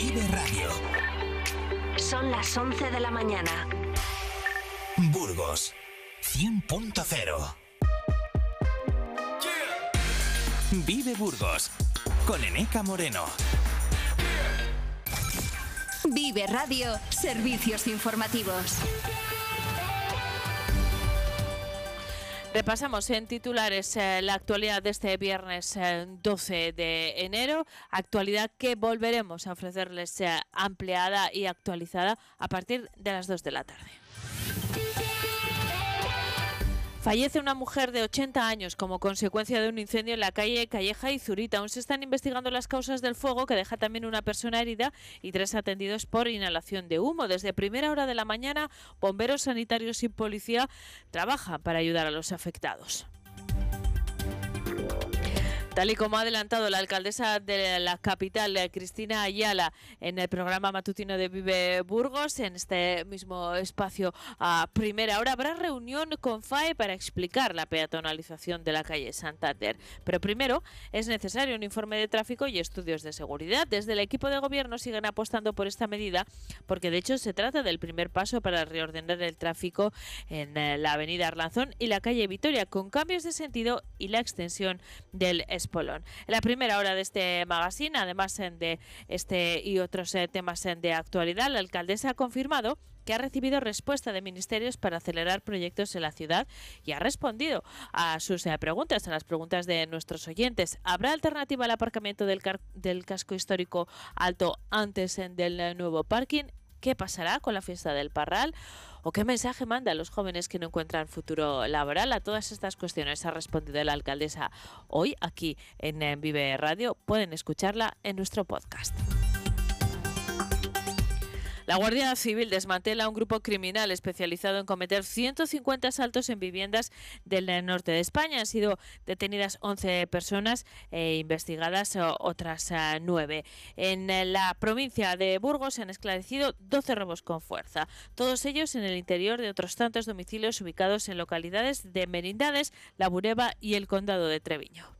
Vive Radio. Son las 11 de la mañana. Burgos 100.0. Vive Burgos con Eneca Moreno. Vive Radio, servicios informativos. Repasamos en titulares eh, la actualidad de este viernes 12 eh, de enero, actualidad que volveremos a ofrecerles eh, ampliada y actualizada a partir de las 2 de la tarde. Fallece una mujer de 80 años como consecuencia de un incendio en la calle Calleja y Zurita. Aún se están investigando las causas del fuego que deja también una persona herida y tres atendidos por inhalación de humo. Desde primera hora de la mañana, bomberos sanitarios y policía trabajan para ayudar a los afectados. Tal y como ha adelantado la alcaldesa de la capital, eh, Cristina Ayala, en el programa matutino de Vive Burgos, en este mismo espacio a primera hora, habrá reunión con FAE para explicar la peatonalización de la calle Santander. Pero primero es necesario un informe de tráfico y estudios de seguridad. Desde el equipo de gobierno siguen apostando por esta medida porque de hecho se trata del primer paso para reordenar el tráfico en eh, la avenida Arlanzón y la calle Vitoria con cambios de sentido y la extensión del espacio en la primera hora de este magazine, además de este y otros eh, temas de actualidad, la alcaldesa ha confirmado que ha recibido respuesta de ministerios para acelerar proyectos en la ciudad y ha respondido a sus eh, preguntas, a las preguntas de nuestros oyentes. ¿Habrá alternativa al aparcamiento del, del casco histórico alto antes del nuevo parking? ¿Qué pasará con la fiesta del Parral? ¿O qué mensaje manda a los jóvenes que no encuentran futuro laboral? A todas estas cuestiones ha respondido la alcaldesa hoy aquí en Vive Radio. Pueden escucharla en nuestro podcast. La Guardia Civil desmantela un grupo criminal especializado en cometer 150 asaltos en viviendas del norte de España. Han sido detenidas 11 personas e investigadas otras 9. En la provincia de Burgos se han esclarecido 12 robos con fuerza, todos ellos en el interior de otros tantos domicilios ubicados en localidades de Merindades, La Bureba y el Condado de Treviño.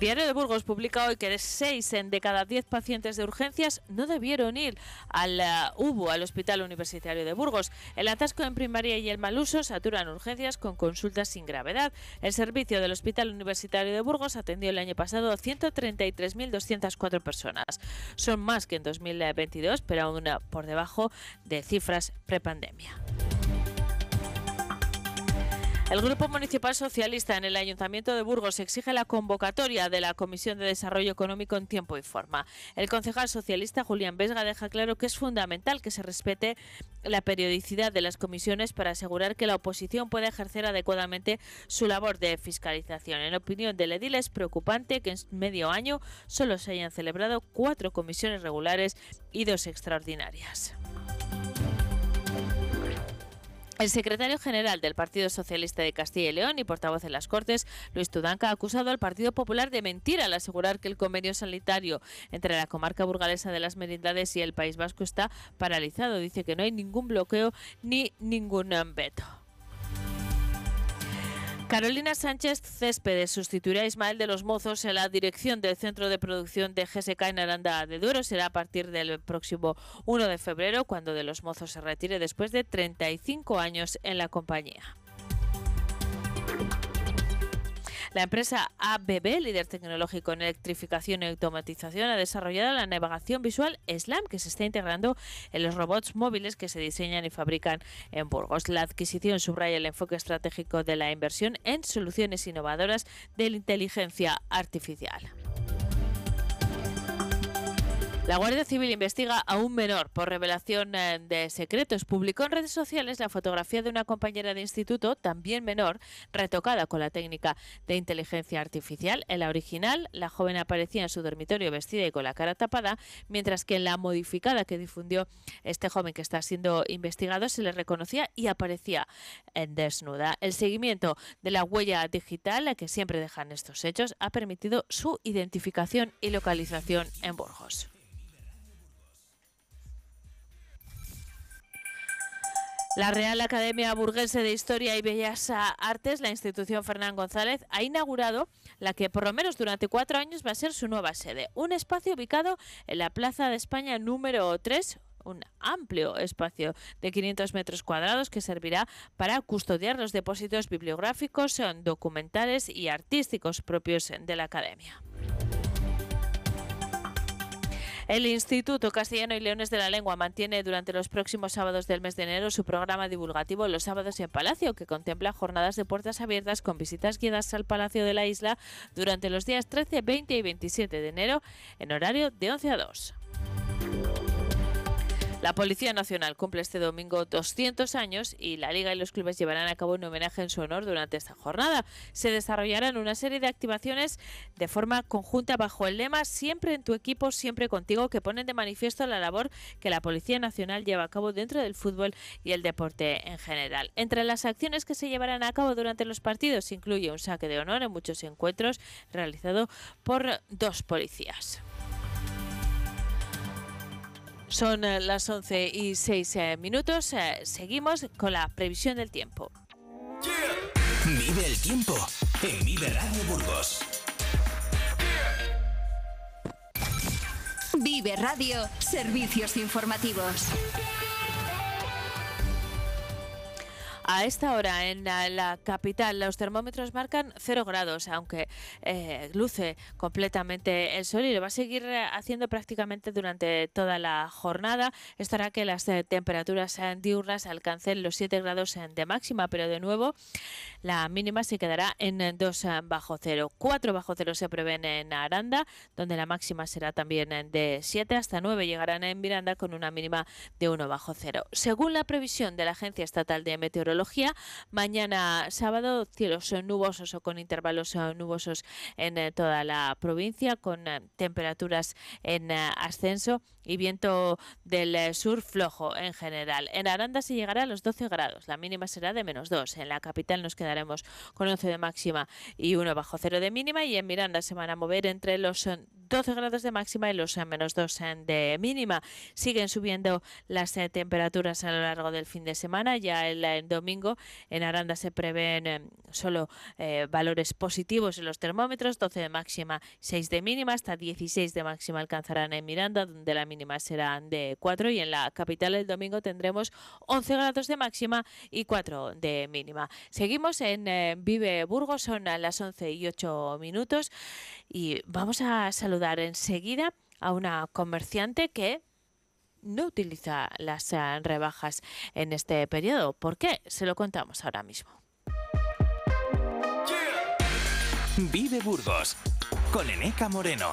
Diario de Burgos publica hoy que de 6 de cada 10 pacientes de urgencias no debieron ir al UBU, al Hospital Universitario de Burgos. El atasco en primaria y el mal uso saturan urgencias con consultas sin gravedad. El servicio del Hospital Universitario de Burgos atendió el año pasado a 133.204 personas. Son más que en 2022, pero aún por debajo de cifras prepandemia. El Grupo Municipal Socialista en el Ayuntamiento de Burgos exige la convocatoria de la Comisión de Desarrollo Económico en tiempo y forma. El concejal socialista Julián Vesga deja claro que es fundamental que se respete la periodicidad de las comisiones para asegurar que la oposición pueda ejercer adecuadamente su labor de fiscalización. En opinión del edil es preocupante que en medio año solo se hayan celebrado cuatro comisiones regulares y dos extraordinarias. El secretario general del Partido Socialista de Castilla y León y portavoz en las Cortes, Luis Tudanca, ha acusado al Partido Popular de mentir al asegurar que el convenio sanitario entre la comarca burgalesa de las Merindades y el País Vasco está paralizado. Dice que no hay ningún bloqueo ni ningún veto. Carolina Sánchez Céspedes sustituirá a Ismael de los Mozos en la dirección del centro de producción de GSK en Aranda de Duero. Será a partir del próximo 1 de febrero, cuando de los Mozos se retire después de 35 años en la compañía. La empresa ABB, líder tecnológico en electrificación y automatización, ha desarrollado la navegación visual SLAM, que se está integrando en los robots móviles que se diseñan y fabrican en Burgos. La adquisición subraya el enfoque estratégico de la inversión en soluciones innovadoras de la inteligencia artificial. La Guardia Civil investiga a un menor por revelación eh, de secretos. Publicó en redes sociales la fotografía de una compañera de instituto, también menor, retocada con la técnica de inteligencia artificial. En la original, la joven aparecía en su dormitorio vestida y con la cara tapada, mientras que en la modificada que difundió este joven que está siendo investigado se le reconocía y aparecía en desnuda. El seguimiento de la huella digital que siempre dejan estos hechos ha permitido su identificación y localización en Burgos. La Real Academia Burguese de Historia y Bellas Artes, la institución Fernán González, ha inaugurado la que por lo menos durante cuatro años va a ser su nueva sede, un espacio ubicado en la Plaza de España número 3, un amplio espacio de 500 metros cuadrados que servirá para custodiar los depósitos bibliográficos, documentales y artísticos propios de la Academia. El Instituto Castellano y Leones de la Lengua mantiene durante los próximos sábados del mes de enero su programa divulgativo Los sábados en Palacio, que contempla jornadas de puertas abiertas con visitas guiadas al Palacio de la Isla durante los días 13, 20 y 27 de enero en horario de 11 a 2. La Policía Nacional cumple este domingo 200 años y la Liga y los clubes llevarán a cabo un homenaje en su honor durante esta jornada. Se desarrollarán una serie de activaciones de forma conjunta bajo el lema Siempre en tu equipo, siempre contigo, que ponen de manifiesto la labor que la Policía Nacional lleva a cabo dentro del fútbol y el deporte en general. Entre las acciones que se llevarán a cabo durante los partidos incluye un saque de honor en muchos encuentros realizado por dos policías. Son eh, las 11 y 6 eh, minutos. Eh, seguimos con la previsión del tiempo. Vive el tiempo en Vive Radio Burgos. Vive Radio, servicios informativos. A esta hora en la, capital los termómetros marcan 0 grados, aunque eh, luce completamente el sol y lo va a seguir eh, haciendo prácticamente durante toda la jornada. Esto hará que las eh, temperaturas diurnas alcancen los 7 grados de máxima, pero de nuevo la mínima se quedará en 2 bajo cero. 4 bajo cero se prevén en Aranda, donde la máxima será también de 7 hasta 9 llegarán en Miranda con una mínima de 1 bajo cero. Según la previsión de la Agencia Estatal de Meteorología, Mañana sábado cielos nubosos o con intervalos eh, nubosos en eh, toda la provincia con eh, temperaturas en ascenso y viento del sur flojo en general. En Aranda se llegará a los 12 grados, la mínima será de menos 2. En la capital nos quedaremos con 11 de máxima y 1 bajo cero de mínima y en Miranda se van a mover entre los 12 grados de máxima y los menos 2 de mínima. Siguen subiendo las temperaturas a lo largo del fin de semana. Ya el, domingo en Aranda se prevén eh, solo eh, valores positivos en los termómetros, 12 de máxima, 6 de mínima, hasta 16 de máxima alcanzarán en Miranda, donde la mínima será de 4 y en la capital el domingo tendremos 11 grados de máxima y 4 de mínima. Seguimos en eh, Vive Burgos, son las 11 y 8 minutos y vamos a saludar enseguida a una comerciante que no utiliza las eh, rebajas en este periodo. ¿Por qué? Se lo contamos ahora mismo. Vive Burgos con Eneca Moreno.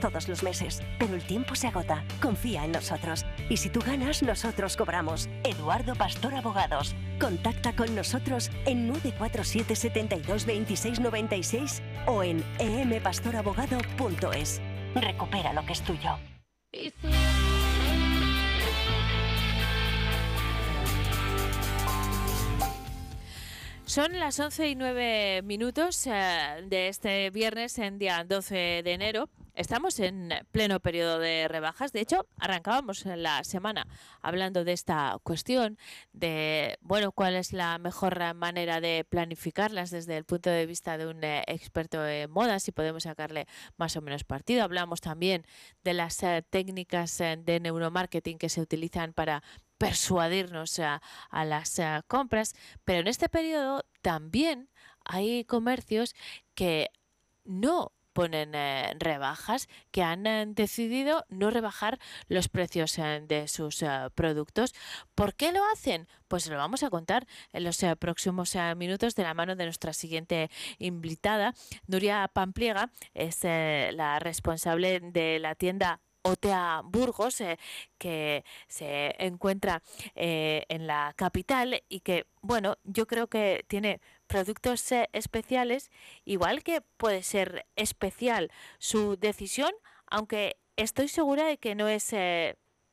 todos los meses, pero el tiempo se agota. Confía en nosotros. Y si tú ganas, nosotros cobramos. Eduardo Pastor Abogados. Contacta con nosotros en 947 72 26 96 o en empastorabogado.es. Recupera lo que es tuyo. Son las 11 y 9 minutos eh, de este viernes en día 12 de enero. Estamos en pleno periodo de rebajas. De hecho, arrancábamos la semana hablando de esta cuestión, de bueno, cuál es la mejor manera de planificarlas desde el punto de vista de un eh, experto en moda, si podemos sacarle más o menos partido. Hablamos también de las eh, técnicas de neuromarketing que se utilizan para persuadirnos a, las compras, pero en este periodo también hay comercios que no ponen eh, rebajas, que han eh, decidido no rebajar los precios eh, de sus productos. ¿Por qué lo hacen? Pues lo vamos a contar en los próximos minutos de la mano de nuestra siguiente invitada. Nuria Pampliega es la responsable de la tienda OTA Burgos, eh, que se encuentra eh, en la capital y que, bueno, yo creo que tiene productos especiales, igual que puede ser especial su decisión, aunque estoy segura de que no es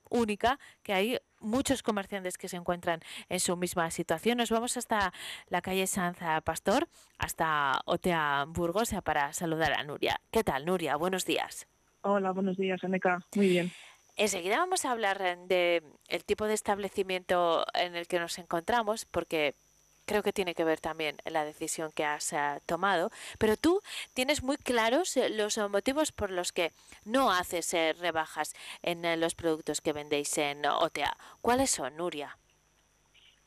única, que hay muchos comerciantes que se encuentran en su misma situación. Nos vamos hasta la calle Sanza Pastor, hasta Otea Burgos, para saludar a Nuria. ¿Qué tal, Nuria? Buenos días. Hola, buenos días, Aneca. Muy bien. Enseguida vamos a hablar de el tipo de establecimiento en el que nos encontramos, porque creo que tiene que ver también la decisión que has eh, tomado, pero tú tienes muy claros eh, los motivos por los que no haces eh, rebajas en los productos que vendéis en OTA. ¿Cuáles son, Nuria?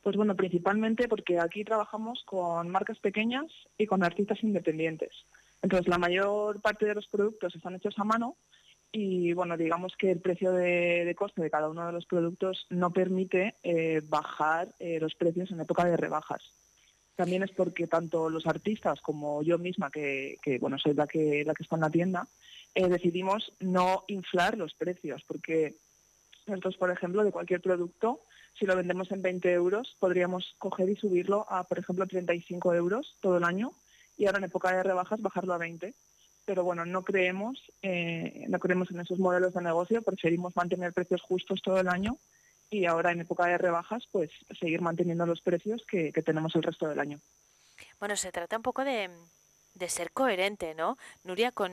Pues bueno, principalmente porque aquí trabajamos con marcas pequeñas y con artistas independientes. Entonces, la mayor parte de los productos están hechos a mano y bueno, digamos que el precio de, coste de cada uno de los productos no permite eh, bajar eh, los precios en época de rebajas. También es porque tanto los artistas como yo misma, que, bueno, soy la que, la que está en la tienda, eh, decidimos no inflar los precios, porque nosotros, por ejemplo, de cualquier producto, si lo vendemos en 20 euros, podríamos coger y subirlo a, por ejemplo, 35 euros todo el año y ahora en época de rebajas bajarlo a 20 pero bueno, no creemos, eh, no creemos en esos modelos de negocio, preferimos mantener precios justos todo el año y ahora en época de rebajas, pues seguir manteniendo los precios que, tenemos el resto del año. Bueno, se trata un poco de, ser coherente, ¿no? Nuria, con,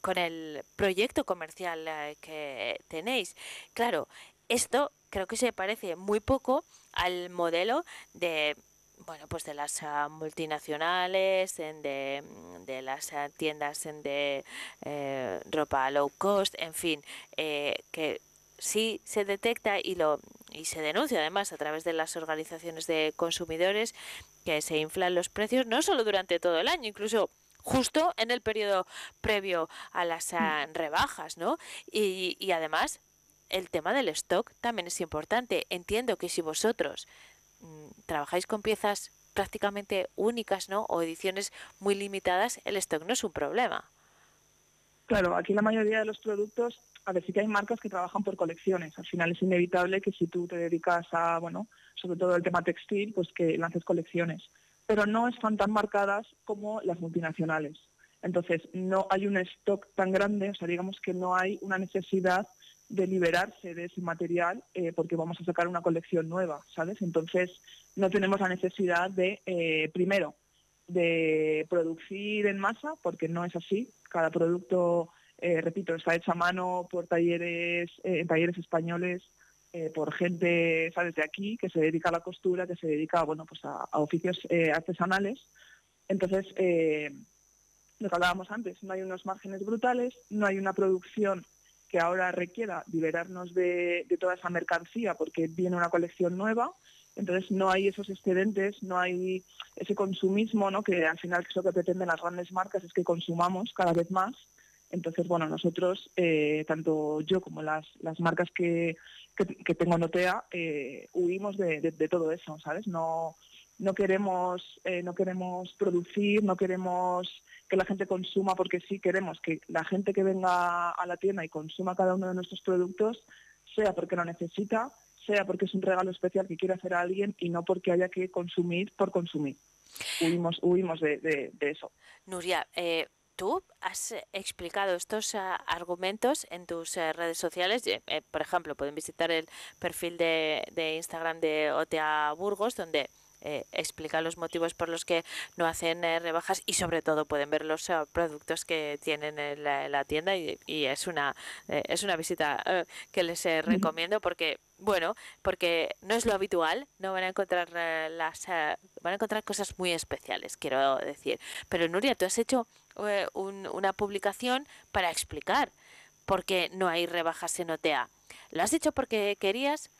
con el proyecto comercial eh, que tenéis. Claro, esto creo que se parece muy poco al modelo de bueno, pues de las ah, multinacionales, en de, de, las ah, tiendas en de eh, ropa low cost, en fin, eh, que sí se detecta y lo y se denuncia además a través de las organizaciones de consumidores que se inflan los precios no solo durante todo el año, incluso justo en el periodo previo a las ah, mm. rebajas, ¿no? Y, y además el tema del stock también es importante. Entiendo que si vosotros Mm, trabajáis con piezas prácticamente únicas, ¿no? O ediciones muy limitadas, el stock no es un problema. Claro, aquí la mayoría de los productos, a ver, sí que hay marcas que trabajan por colecciones. Al final es inevitable que si tú te dedicas a, bueno, sobre todo el tema textil, pues que lances colecciones. Pero no están tan marcadas como las multinacionales. Entonces, no hay un stock tan grande, o sea, digamos que no hay una necesidad de liberarse de ese material eh, porque vamos a sacar una colección nueva, ¿sabes? Entonces no tenemos la necesidad de, eh, primero, de producir en masa, porque no es así. Cada producto, eh, repito, está hecho a mano por talleres, talleres españoles, por gente, ¿sabes?, de aquí, que se dedica a la costura, que se dedica, bueno, pues a, a oficios artesanales. Entonces, lo que hablábamos antes, no hay unos márgenes brutales, no hay una producción que ahora requiera liberarnos de, toda esa mercancía porque viene una colección nueva, entonces no hay esos excedentes, no hay ese consumismo, ¿no? que al final es lo que pretenden las grandes marcas, es que consumamos cada vez más. Entonces, bueno, nosotros, eh, tanto yo como las, las marcas que, que, tengo en OTEA, eh, huimos de, de, todo eso, ¿sabes? No, no, queremos, eh, no queremos producir, no queremos que la gente consuma, porque sí queremos que la gente que venga a la tienda y consuma cada uno de nuestros productos, sea porque lo necesita, sea porque es un regalo especial que quiere hacer alguien y no porque haya que consumir por consumir. Huimos, huimos de, eso. Nuria, eh, tú has explicado estos ah, argumentos en tus eh, redes sociales. Eh, por ejemplo, pueden visitar el perfil de, de Instagram de OTA Burgos, donde eh, explica los motivos por los que no hacen eh, rebajas y sobre todo pueden ver los eh, productos que tienen en la, tienda y, es una es una visita que les recomiendo porque bueno porque no es lo habitual no van a encontrar las van a encontrar cosas muy especiales quiero decir. Pero Nuria tú has hecho una publicación para explicar por qué no hay rebajas en OTEA lo has hecho porque querías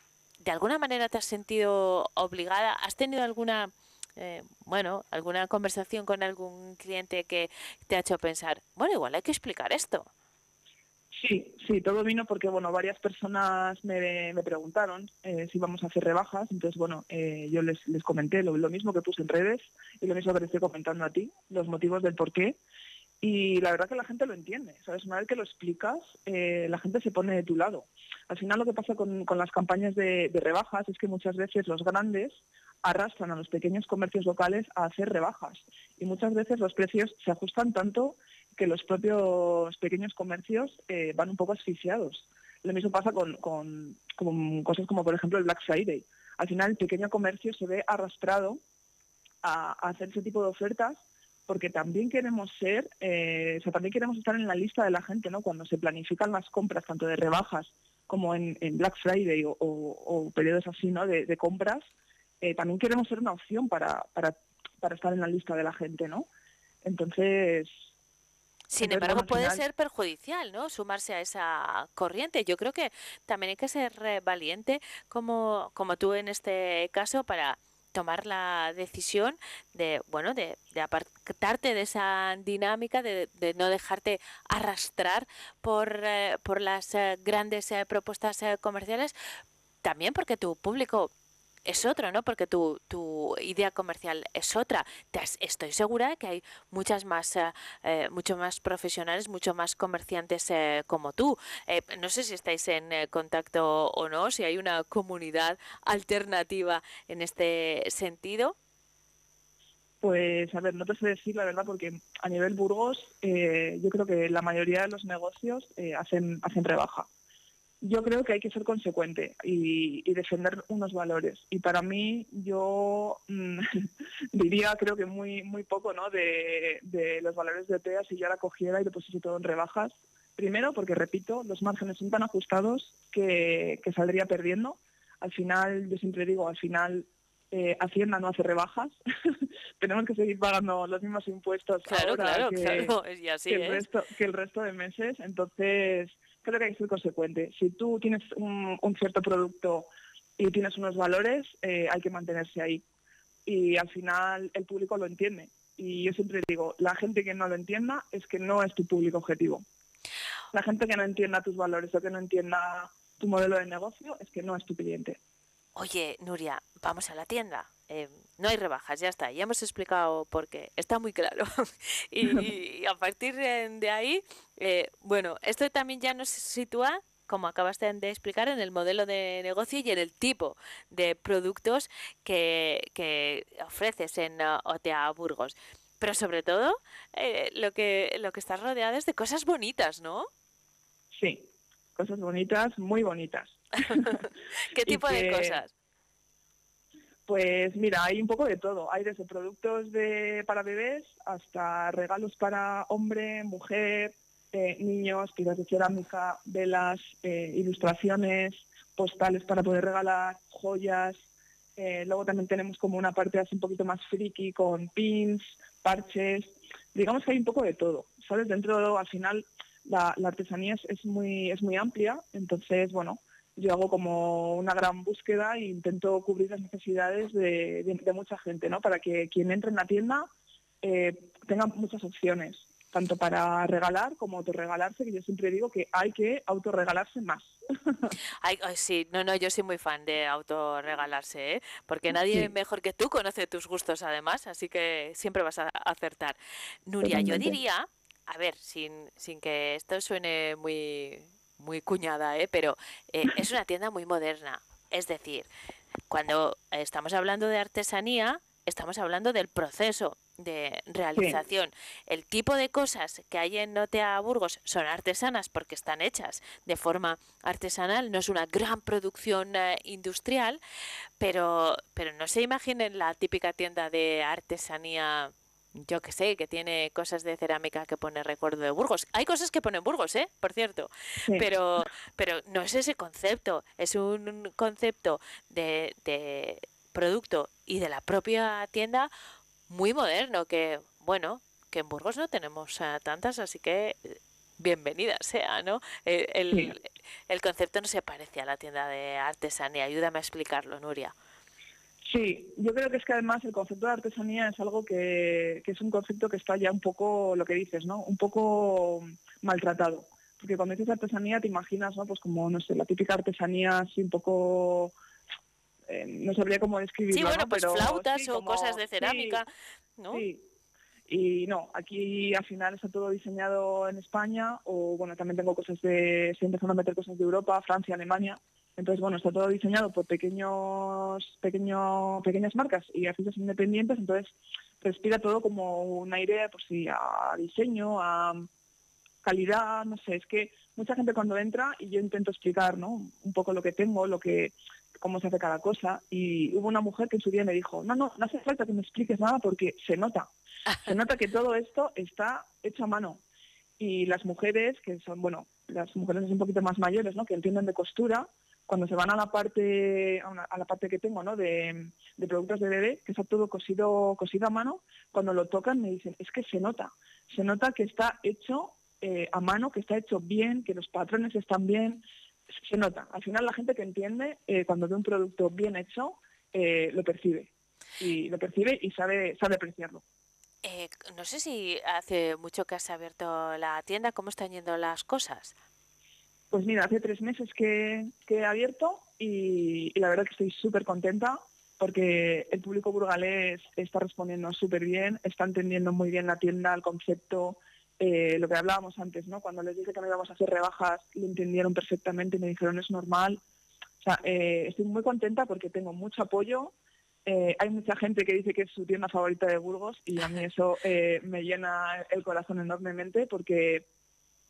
¿de alguna manera te has sentido obligada? ¿Has tenido alguna, eh, bueno, alguna conversación con algún cliente que te ha hecho pensar, bueno, igual hay que explicar esto? Sí, sí, todo vino porque, bueno, varias personas me, me preguntaron eh, si íbamos a hacer rebajas, entonces, bueno, eh, yo les, les comenté lo, lo, mismo que puse en redes y lo mismo que te estoy comentando a ti, los motivos del por qué. Y la verdad que la gente lo entiende, ¿sabes? Una vez que lo explicas, eh, la gente se pone de tu lado. Al final lo que pasa con, las campañas de, rebajas es que muchas veces los grandes arrastran a los pequeños comercios locales a hacer rebajas y muchas veces los precios se ajustan tanto que los propios pequeños comercios eh, van un poco asfixiados. Lo mismo pasa con, con, cosas como por ejemplo el Black Friday. Al final el pequeño comercio se ve arrastrado a hacer ese tipo de ofertas porque también queremos ser, eh, o sea, también queremos estar en la lista de la gente, ¿no? Cuando se planifican las compras, tanto de rebajas como en, Black Friday o, periodos así, ¿no? De, compras, eh, también queremos ser una opción para, para, para estar en la lista de la gente, ¿no? Entonces, sin embargo, puede ser perjudicial, ¿no? Sumarse a esa corriente. Yo creo que también hay que ser eh, valiente, como, como tú en este caso, para tomar la decisión de, bueno, de, apartarte de esa dinámica, de, de no dejarte arrastrar por, eh, por las eh, grandes eh, propuestas comerciales, también porque tu público es otro, ¿no? Porque tu, tu idea comercial es otra. estoy segura de que hay muchas más, eh, eh, mucho más profesionales, mucho más comerciantes eh, como tú. no sé si estáis en contacto o no, si hay una comunidad alternativa en este sentido. Pues, a ver, no te sé decir la verdad porque a nivel Burgos yo creo que la mayoría de los negocios hacen, hacen rebaja yo creo que hay que ser consecuente y, defender unos valores. Y para mí, yo mm, diría, creo que muy muy poco ¿no? de, los valores de TEA si yo la cogiera y lo pusiese todo en rebajas. Primero, porque, repito, los márgenes son tan ajustados que, saldría perdiendo. Al final, yo siempre digo, al final eh, Hacienda no hace rebajas, tenemos que seguir pagando los mismos impuestos ahora que, el resto, que el resto de meses. Entonces, creo que hay que ser consecuente. Si tú tienes un, cierto producto y tienes unos valores, eh, hay que mantenerse ahí. Y al final el público lo entiende. Y yo siempre digo, la gente que no lo entienda es que no es tu público objetivo. La gente que no entienda tus valores o que no entienda tu modelo de negocio es que no es tu cliente. Oye, Nuria, vamos a la tienda. Eh, no hay rebajas, ya está, ya hemos explicado por qué, está muy claro. y, a partir de ahí, eh, bueno, esto también ya nos sitúa como acabas de explicar, en el modelo de negocio y en el tipo de productos que, ofreces en uh, OTA Burgos. Pero sobre todo, eh, lo, que, lo que estás rodeado es de cosas bonitas, ¿no? Sí, cosas bonitas, muy bonitas. ¿Qué tipo de cosas? Pues mira, hay un poco de todo. Hay desde productos de, para bebés hasta regalos para hombre, mujer, eh, niños, piezas de cerámica, velas, eh, ilustraciones, postales para poder regalar, joyas. Eh, luego también tenemos como una parte así un poquito más friki con pins, parches. Digamos que hay un poco de todo. ¿Sabes? Dentro, al final, la, artesanía es, muy, es muy amplia. Entonces, bueno, yo hago como una gran búsqueda e intento cubrir las necesidades de, mucha gente, ¿no? Para que quien entre en la tienda eh, tenga muchas opciones, tanto para regalar como autorregalarse, que yo siempre digo que hay que autorregalarse más. ay, sí, no, no, yo soy muy fan de autorregalarse, ¿eh? porque nadie mejor que tú conoce tus gustos además, así que siempre vas a acertar. Nuria, yo diría, a ver, sin, sin que esto suene muy muy cuñada, ¿eh? pero eh, es una tienda muy moderna. Es decir, cuando estamos hablando de artesanía, estamos hablando del proceso de realización. El tipo de cosas que hay en Notea Burgos son artesanas porque están hechas de forma artesanal, no es una gran producción eh, industrial, pero, pero no se imaginen la típica tienda de artesanía yo que sé, que tiene cosas de cerámica que pone recuerdo de Burgos. Hay cosas que ponen Burgos, ¿eh? Por cierto. Pero, pero no es ese concepto. Es un concepto de, de producto y de la propia tienda muy moderno que, bueno, que en Burgos no tenemos eh, tantas, así que bienvenida sea, ¿no? El, el, el concepto no se parece a la tienda de artesanía. Ayúdame a explicarlo, Nuria. Sí, yo creo que es que además el concepto de artesanía es algo que, es un concepto que está ya un poco, lo que dices, ¿no? Un poco maltratado. Porque cuando dices artesanía te imaginas, ¿no? Pues como, no sé, la típica artesanía así un poco... Eh, no sabría cómo describirlo, Sí, bueno, pues flautas o cosas de cerámica, ¿no? Sí. Y no, aquí al final está todo diseñado en España o bueno, también tengo cosas de, estoy empezando a meter cosas de Europa, Francia, Alemania. Entonces, bueno, está todo diseñado por pequeños, pequeño, pequeñas marcas y artistas independientes, entonces respira todo como un aire pues sí, a diseño, a calidad, no sé, es que mucha gente cuando entra y yo intento explicar ¿no? un poco lo que tengo, lo que cómo se hace cada cosa y hubo una mujer que en su día me dijo, no, no, no hace falta que me expliques nada porque se nota, se nota que todo esto está hecho a mano y las mujeres que son, bueno, las mujeres un poquito más mayores, ¿no? que entienden de costura, cuando se van a la parte a, la parte que tengo ¿no? de, productos de bebé, que está todo cosido, cosido a mano, cuando lo tocan me dicen, es que se nota, se nota que está hecho eh, a mano, que está hecho bien, que los patrones están bien, se nota. Al final la gente que entiende, eh, cuando ve un producto bien hecho, eh, lo percibe. Y lo percibe y sabe, sabe apreciarlo. no sé si hace mucho que has abierto la tienda, ¿cómo están yendo las cosas? Pues mira, hace tres meses que, he abierto y, la verdad que estoy súper contenta porque el público burgalés está respondiendo súper bien, está entendiendo muy bien la tienda, el concepto, eh, lo que hablábamos antes, ¿no? Cuando les dije que no íbamos a hacer rebajas, lo entendieron perfectamente me dijeron es normal. O sea, eh, estoy muy contenta porque tengo mucho apoyo. Eh, hay mucha gente que dice que es su tienda favorita de Burgos y a mí eso me llena el corazón enormemente porque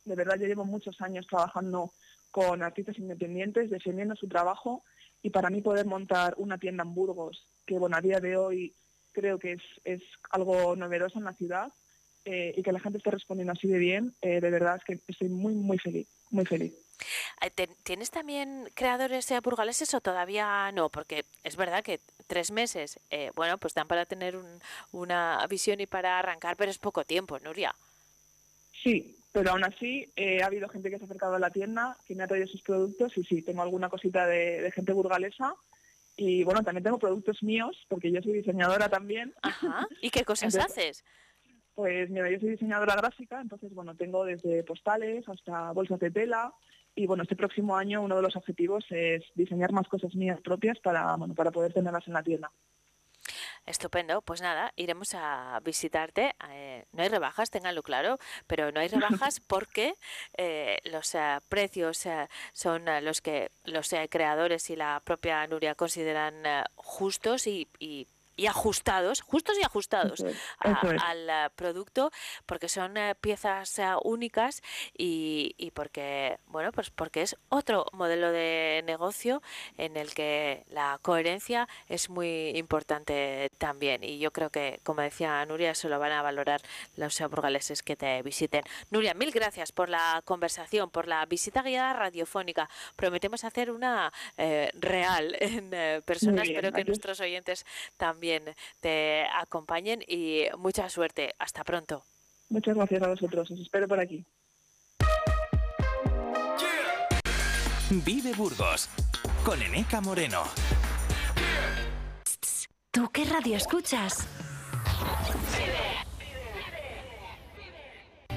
de verdad yo llevo muchos años trabajando con artistas independientes, defendiendo su trabajo y para mí poder montar una tienda en Burgos, que bueno, a día de hoy creo que es, es algo novedoso en la ciudad eh, y que la gente esté respondiendo así de bien, eh, de verdad es que estoy muy, muy feliz, muy feliz. ¿Tienes también creadores burgaleses o todavía no? Porque es verdad que tres meses, eh, bueno, pues dan para tener una visión y para arrancar, pero es poco tiempo, Nuria. Sí, pero aún así ha habido gente que se ha acercado a la tienda, que me ha traído sus productos y sí, tengo alguna cosita de, gente burgalesa. Y bueno, también tengo productos míos, porque yo soy diseñadora también. Ajá. ¿Y qué cosas haces? Pues mira, yo soy diseñadora gráfica, entonces bueno, tengo desde postales hasta bolsas de tela y bueno, este próximo año uno de los objetivos es diseñar más cosas mías propias para, bueno, para poder tenerlas en la tienda. Estupendo, pues nada, iremos a visitarte. Eh, no hay rebajas, ténganlo claro, pero no hay rebajas porque eh, los eh, precios son los que los creadores y la propia Nuria consideran justos y, y y ajustados, justos y ajustados al eh, producto, porque son eh, piezas eh, únicas y, y, porque, bueno, pues porque es otro modelo de negocio en el que la coherencia es muy importante también. Y yo creo que, como decía Nuria, eso lo van a valorar los burgaleses que te visiten. Nuria, mil gracias por la conversación, por la visita guiada radiofónica. Prometemos hacer una real en personas, espero que nuestros oyentes también te acompañen y mucha suerte. Hasta pronto. Muchas gracias a vosotros. Os espero por aquí. Vive Burgos con Eneca Moreno. ¿Tú qué radio escuchas?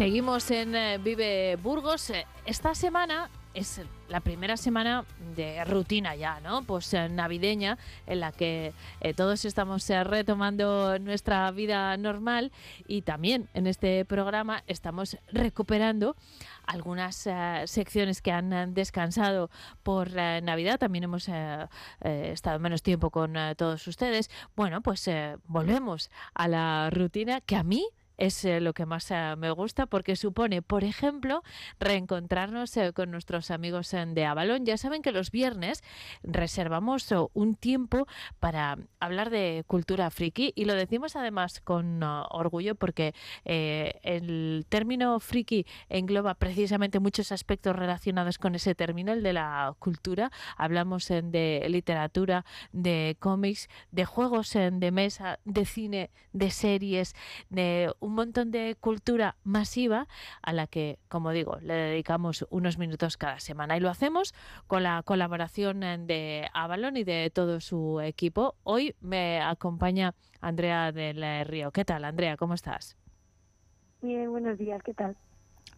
Seguimos en eh, Vive Burgos. Eh, esta semana es la primera semana de rutina ya, ¿no? Pues eh, navideña, en la que todos estamos retomando nuestra vida normal y también en este programa estamos recuperando algunas secciones que han descansado por Navidad. También hemos estado menos tiempo con todos ustedes. Bueno, pues volvemos a la rutina que a mí es eh, lo que más eh, me gusta porque supone, por ejemplo, reencontrarnos eh, con nuestros amigos de Avalon. Ya saben que los viernes reservamos un tiempo para hablar de cultura friki y lo decimos además con uh, orgullo porque el término friki engloba precisamente muchos aspectos relacionados con ese término, el de la cultura. Hablamos de literatura, de cómics, de juegos de mesa, de cine, de series, de un montón de cultura masiva a la que, como digo, le dedicamos unos minutos cada semana. Y lo hacemos con la colaboración de Avalon y de todo su equipo. Hoy me acompaña Andrea del Río. ¿Qué tal, Andrea? ¿Cómo estás? Bien, buenos días. ¿Qué tal?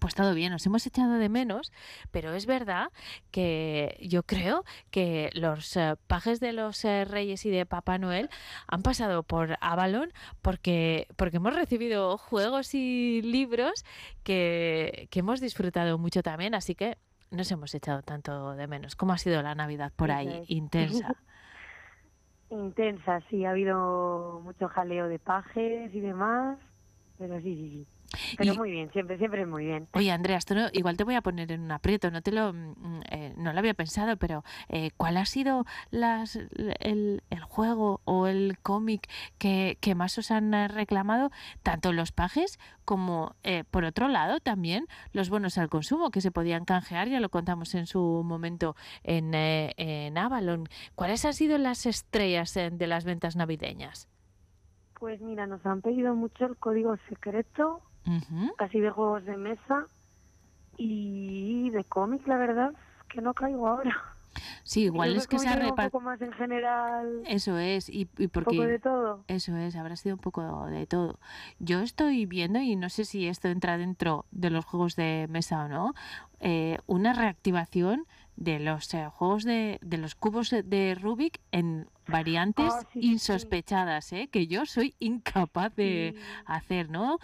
Pues todo bien, nos hemos echado de menos, pero es verdad que yo creo que los eh, pajes de los eh, Reyes y de Papá Noel han pasado por Avalon porque, porque hemos recibido juegos y libros que, que hemos disfrutado mucho también, así que nos hemos echado tanto de menos. ¿Cómo ha sido la Navidad por ahí? Intensa. Intensa, sí, ha habido mucho jaleo de pajes y demás, pero sí, sí, sí. Pero muy bien, siempre, siempre muy bien. Oye, Andrea, esto igual te voy a poner en un aprieto, no te lo, mm, eh, no lo había pensado, pero eh, ¿cuál ha sido las, el, el juego o el cómic que, que, más os han eh, reclamado, tanto los pajes como, por otro lado, también los bonos al consumo que se podían canjear, ya lo contamos en su momento en, en Avalon. ¿Cuáles han sido las estrellas de las ventas navideñas? Pues mira, nos han pedido mucho el código secreto, casi de juegos de mesa y de cómics, la verdad, que no caigo ahora. Sí, igual es que se ha repartido. Un poco más en general. Eso es, y, y porque. Un poco de todo. Eso es, habrá sido un poco de todo. Yo estoy viendo, y no sé si esto entra dentro de los juegos de mesa o no, eh, una reactivación de los eh, juegos de, de los cubos de Rubik en variantes ah, insospechadas, ¿eh? que yo soy incapaz de hacer, ¿no?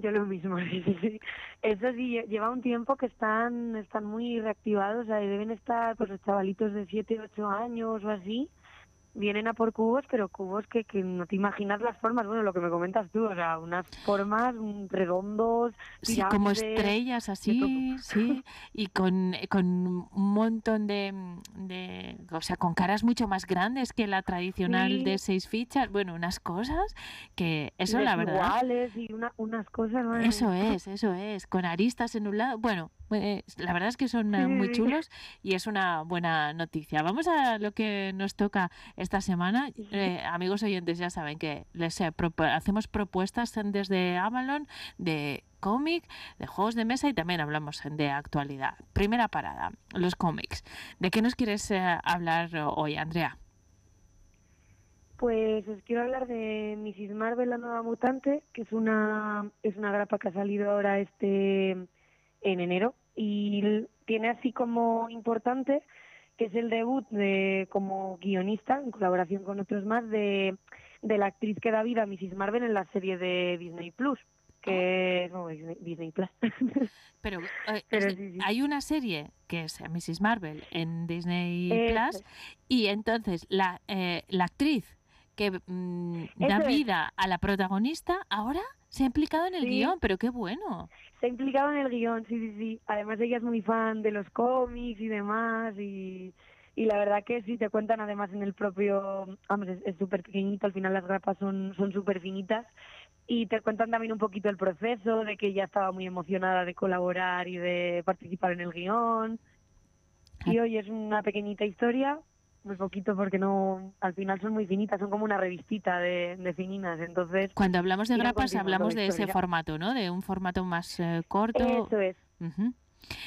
Yo lo mismo, sí, Eso sí, lleva un tiempo que están están muy reactivados, o sea, deben estar pues los chavalitos de 7, 8 años o así, vienen a por cubos, pero cubos que, que no te imaginas las formas, bueno, lo que me comentas tú, o sea, unas formas redondos, sí, como estrellas así, sí, y con, con un montón de, de, o sea, con caras mucho más grandes que la tradicional de seis fichas, bueno, unas cosas que eso la verdad. y unas cosas. Eso es, eso es, con aristas en un lado, bueno, pues, la verdad es que son eh, muy chulos y es una buena noticia. Vamos a lo que nos toca esta semana. Eh, amigos oyentes, ya saben que les eh, hacemos propuestas desde Avalon de cómic, de juegos de mesa y también hablamos de actualidad. Primera parada, los cómics. ¿De qué nos quieres hablar hoy, Andrea? Pues os quiero hablar de Mrs. Marvel, la nueva mutante, que es una, es una grapa que ha salido ahora este en enero y tiene así como importante que es el debut de como guionista en colaboración con otros más de, de la actriz que da vida a Mrs. Marvel en la serie de Disney Plus que es no, Disney, Plus. Pero, eh, hay una serie que es Mrs. Marvel en Disney Plus y entonces la, eh, la actriz que mm, da vida a la protagonista ahora se ha implicado en el guion, pero qué bueno. Se ha implicado en el guion, sí, sí, sí. Además ella es muy fan de los cómics y demás y, y la verdad que sí te cuentan además en el propio, vamos, es súper pequeñito, al final las grapas son son súper finitas y te cuentan también un poquito el proceso de que ella estaba muy emocionada de colaborar y de participar en el guion. Y ah. hoy es una pequeñita historia muy poquito porque no al final son muy finitas son como una revistita de, de fininas entonces cuando hablamos de grapas hablamos de ese formato no de un formato más eh, corto. Eso es.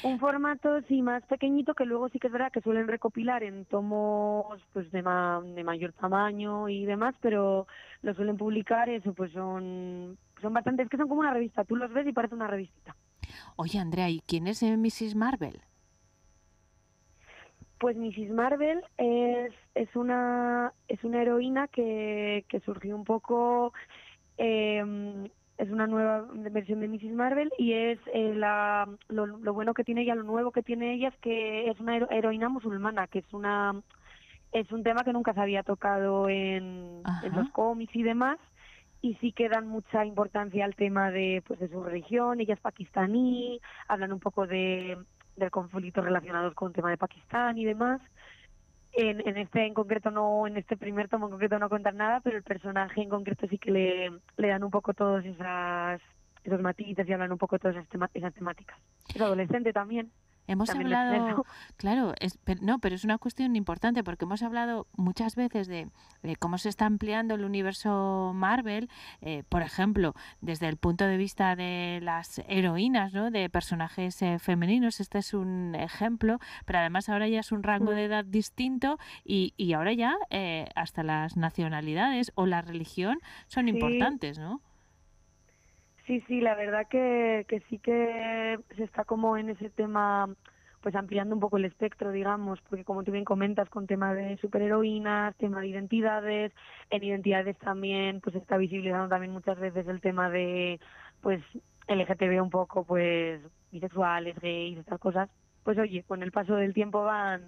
Un formato sí más pequeñito que luego sí que es verdad que suelen recopilar en tomos pues de, de mayor tamaño y demás pero lo suelen publicar eso pues son son bastantes que son como una revista. Tú los ves y parece una revistita. Oye Andrea y quién es Mrs Marvel pues Mrs. Marvel es, es, una, es una heroína que, que surgió un poco, em, es una nueva versión de Mrs. Marvel y es eh, la, lo, lo, bueno que tiene ella, lo nuevo que tiene ella es que es una heroína musulmana, que es una es un tema que nunca se había tocado en, en los cómics y demás y sí que dan mucha importancia al tema de, pues, de su religión. Ella es pakistaní, hablan un poco de, del conflicto relacionados con el tema de Pakistán y demás. En, en este en concreto no, en este primer tomo en concreto no cuentan nada, pero el personaje en concreto sí que le, le dan un poco todos esas esos matices y hablan un poco todas esas, esas temáticas. Es adolescente también. Hemos También hablado, claro, es, pero- no, pero es una cuestión importante porque hemos hablado muchas veces de, de cómo se está ampliando el universo Marvel, eh, por ejemplo, desde el punto de vista de las heroínas, ¿no? De personajes eh, femeninos, este es un ejemplo, pero además ahora ya es un rango Mm. de edad distinto y, y ahora ya eh, hasta las nacionalidades o la religión son Sí. importantes, ¿no? Sí, sí, la verdad que, que sí que se está como en ese tema, pues ampliando un poco el espectro, digamos, porque como tú bien comentas, con tema de superheroínas, tema de identidades, en identidades también, pues está visibilizando también muchas veces el tema de, pues, LGTB un poco, pues, bisexuales, gays, estas cosas. Pues oye, con el paso del tiempo van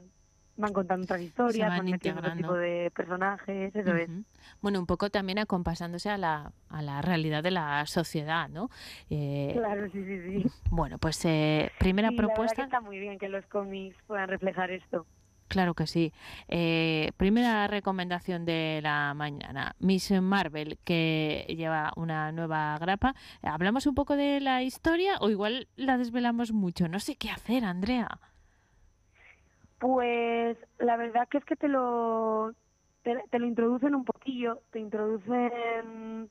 van contando otras historias, van van, metiendo otro tipo de personajes, eso es. Bueno, un poco también acompasándose a la, a la realidad de la sociedad, ¿no? Eh, Claro, sí, sí, sí. Bueno, pues eh, primera Y la que propuesta, está muy bien que los cómics puedan reflejar esto. claro que sí. Eh, primera recomendación de la mañana, Miss Marvel, que lleva una nueva grapa. ¿Hablamos un poco de la historia o igual la desvelamos mucho? No sé qué hacer, Andrea. Pues la verdad que es que te lo te, te lo introducen un poquillo, te introducen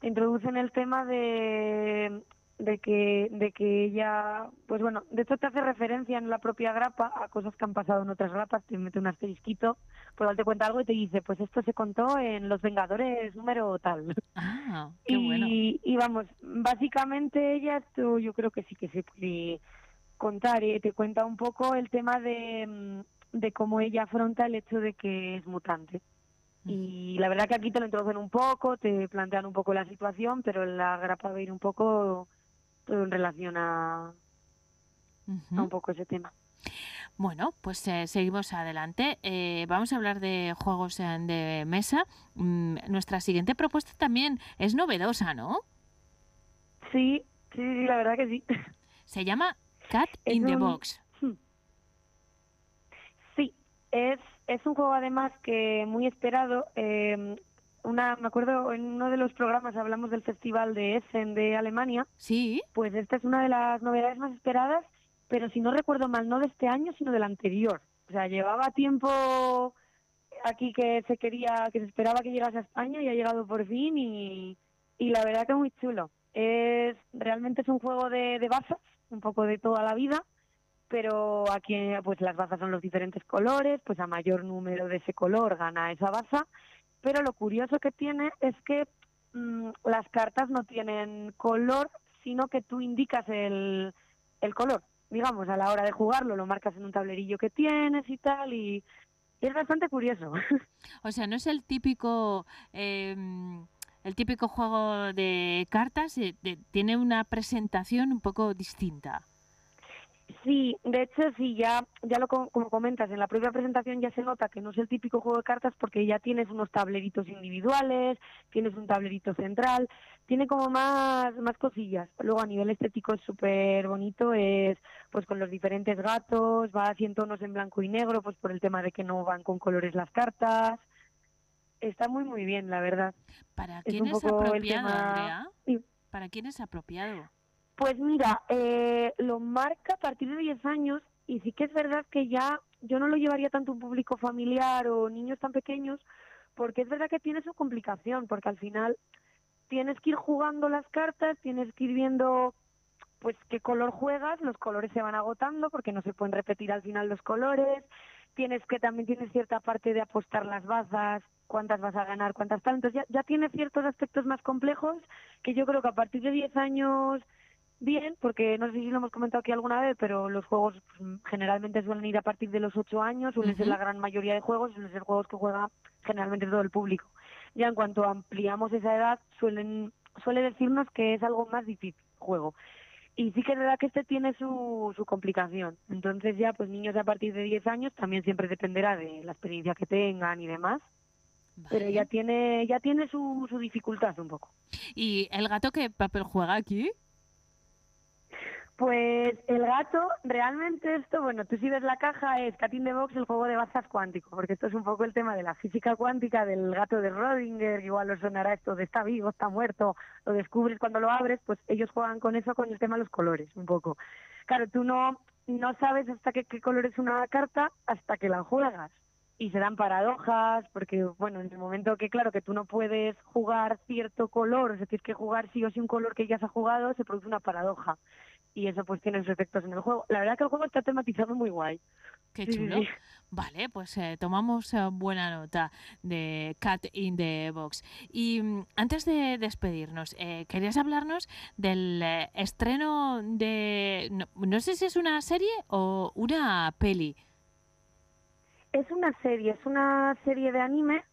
te introducen el tema de de que de que ella pues bueno, de hecho te hace referencia en la propia grapa a cosas que han pasado en otras grapas, te mete un asterisquito, por igual te cuenta algo y te dice, pues esto se contó en Los Vengadores número tal. Ah, qué y, bueno. y vamos, básicamente ella, esto yo creo que sí que se puede contar. ¿eh? Te cuenta un poco el tema de, mm, de cómo ella afronta el hecho de que es mutante. Y la verdad que aquí te lo introducen un poco, te plantean un poco la situación, pero la grapa va a ir un poco todo en relación a, a un poco ese tema. Bueno, pues eh, seguimos adelante. Eh, vamos a hablar de juegos de mesa. Mm, nuestra siguiente propuesta también es novedosa, ¿no? Sí, sí, sí, la verdad que sí. Se llama Cat Es in the un- Box. Sí, es, es un juego además que muy esperado. eh, una, me acuerdo en uno de los programas hablamos del festival de Essen de Alemania. Sí, Pues esta es una de las novedades más esperadas, pero si no recuerdo mal, no de este año, sino del anterior. O sea, llevaba tiempo aquí que se quería, que se esperaba que llegase a España y ha llegado por fin y, y la verdad que es muy chulo. Es realmente es un juego de, de bazas, un poco de toda la vida, pero aquí pues las bazas son los diferentes colores, pues a mayor número de ese color gana esa baza, pero lo curioso que tiene es que mm, las cartas no tienen color, sino que tú indicas el, el color, digamos, a la hora de jugarlo, lo marcas en un tablerillo que tienes y tal, y, y es bastante curioso. o sea, no es el típico em, el típico juego de cartas. eh, de- tiene una presentación un poco distinta. Sí, de hecho, sí, ya, ya lo co- como comentas, en la propia presentación ya se nota que no es el típico juego de cartas porque ya tienes unos tableritos individuales, tienes un tablerito central, tiene como más, más cosillas. Luego a nivel estético es súper bonito, es pues con los diferentes gatos, va en tonos en blanco y negro, pues por el tema de que no van con colores las cartas. Está muy, muy bien, la verdad. ¿Para quién es apropiado, Andrea? Sí. ¿Para quién es apropiado? Pues mira, eh, lo marca a partir de 10 años y sí que es verdad que ya yo no lo llevaría tanto a un público familiar o niños tan pequeños porque es verdad que tiene su complicación porque al final tienes que ir jugando las cartas, tienes que ir viendo pues qué color juegas, los colores se van agotando porque no se pueden repetir al final los colores, tienes que también tienes cierta parte de apostar las bazas, cuántas vas a ganar, cuántas tal, entonces ya, ya tiene ciertos aspectos más complejos que yo creo que a partir de 10 años bien, porque no sé si lo hemos comentado aquí alguna vez, pero los juegos pues, generalmente suelen ir a partir de los 8 años, suelen ser la gran mayoría de juegos, suelen ser juegos que juega generalmente todo el público. Ya en cuanto ampliamos esa edad, suelen suele decirnos que es algo más difícil el juego. Y sí que es verdad que este tiene su, su complicación. Entonces ya, pues niños a partir de 10 años también siempre dependerá de la experiencia que tengan y demás. pero ya tiene ya tiene su, su dificultad un poco. ¿Y el gato qué papel juega aquí? Pues el gato, realmente esto, bueno, tú si ves la caja, es Cat the Box, el juego de bazas cuántico, porque esto es un poco el tema de la física cuántica del gato de Rodinger, igual os sonará esto de está vivo, está muerto, lo descubres cuando lo abres, pues ellos juegan con eso, con el tema de los colores, un poco. Claro, tú no, no sabes hasta qué, qué color es una carta hasta que la juegas. Y se dan paradojas, porque, bueno, en el momento que, claro, que tú no puedes jugar cierto color, o sea, tienes que jugar sí o sí un color que ya se ha jugado, se produce una paradoja y eso pues tiene sus efectos en el juego. La verdad que el juego está tematizado muy guay. Qué Sí, sí, chulo. sí. Vale, pues eh, tomamos eh, buena nota de Cat in the Box. Y mm, antes de despedirnos, eh, ¿querías hablarnos del estreno de... No, no sé si es una serie o una peli. Es una serie, es una serie de anime,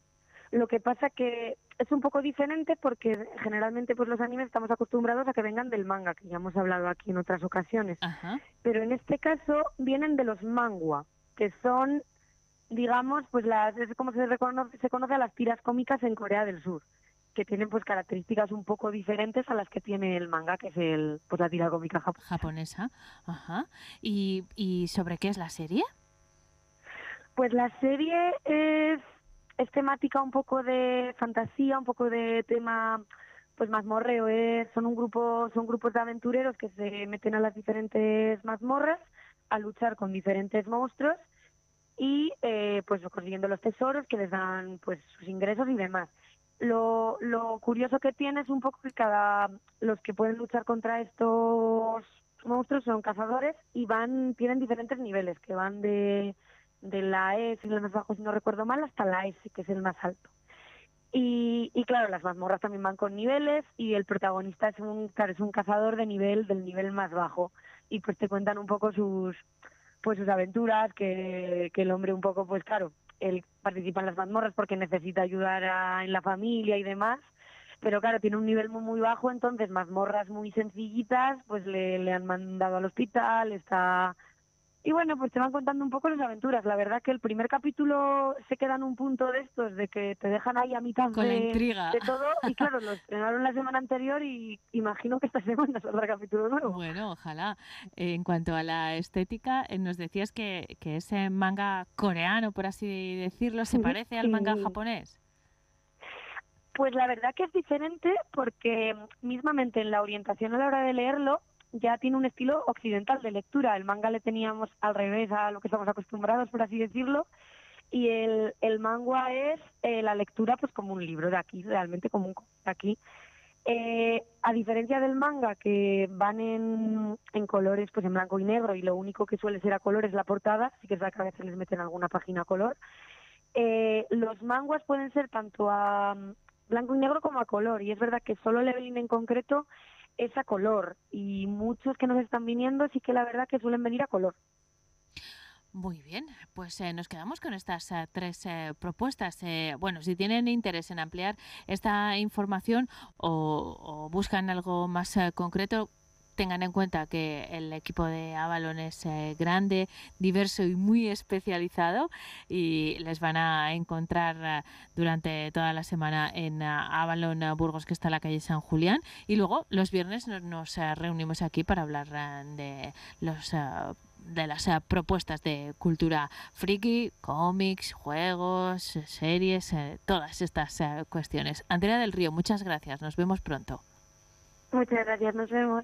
lo que pasa que es un poco diferente porque generalmente pues los animes estamos acostumbrados a que vengan del manga, que ya hemos hablado aquí en otras ocasiones. Ajá. pero en este caso vienen de los mangua, que son, digamos, pues las es como se reconoce, se conoce a las tiras cómicas en Corea del Sur, que tienen pues características un poco diferentes a las que tiene el manga, que es el pues la tira cómica japonesa. Japonesa. Ajá. ¿Y, ¿Y sobre qué es la serie? Pues la serie es, es temática un poco de fantasía, un poco de tema pues mazmorreo, es, son un grupo, son grupos de aventureros que se meten a las diferentes mazmorras a luchar con diferentes monstruos y eh, pues consiguiendo los tesoros que les dan pues sus ingresos y demás. Lo, lo curioso que tiene es un poco que cada los que pueden luchar contra estos monstruos son cazadores y van tienen diferentes niveles que van de de la E, es el más bajo si no recuerdo mal, hasta la S, que es el más alto. Y, y claro, las mazmorras también van con niveles y el protagonista es un, claro, es un cazador de nivel del nivel más bajo y pues te cuentan un poco sus pues sus aventuras, que, que el hombre un poco, pues claro, él participa en las mazmorras porque necesita ayudar a- en la familia y demás, pero claro, tiene un nivel muy, muy bajo, entonces mazmorras muy sencillitas, pues le, le han mandado al hospital, está... Y bueno, pues te van contando un poco las aventuras. La verdad que el primer capítulo se queda en un punto de estos, de que te dejan ahí a mitad Con la de, intriga. de todo. Y claro, lo estrenaron la semana anterior y imagino que esta semana saldrá capítulo nuevo. Bueno, ojalá. Eh, En cuanto a la estética, eh, nos decías que, que ese manga coreano, por así decirlo, se parece al manga sí. japonés. Pues la verdad que es diferente porque mismamente en la orientación a la hora de leerlo ya tiene un estilo occidental de lectura. El manga le teníamos al revés a lo que estamos acostumbrados, por así decirlo. Y el, el manga es eh, la lectura pues como un libro de aquí, realmente como un de aquí. Eh, a diferencia del manga, que van en, en colores, pues en blanco y negro, y lo único que suele ser a color es la portada, sí que es verdad que a veces les meten alguna página a color, eh, los manguas pueden ser tanto a mm, blanco y negro como a color, y es verdad que solo Leveling en concreto es a color, y muchos que nos están viniendo sí que la verdad que suelen venir a color. Muy bien, pues eh, nos quedamos con estas eh, tres eh, propuestas. Eh, bueno, si tienen interés en ampliar esta información o, o buscan algo más eh, concreto, tengan en cuenta que el equipo de Avalon es eh, grande, diverso y muy especializado y les van a encontrar eh, durante toda la semana en eh, Avalon Burgos, que está en la calle San Julián. Y luego los viernes nos, reunimos aquí para hablar de los de las propuestas de cultura friki, cómics, juegos, series, todas estas eh, cuestiones. Andrea del Río, muchas gracias. Nos vemos pronto. Muchas gracias, nos vemos.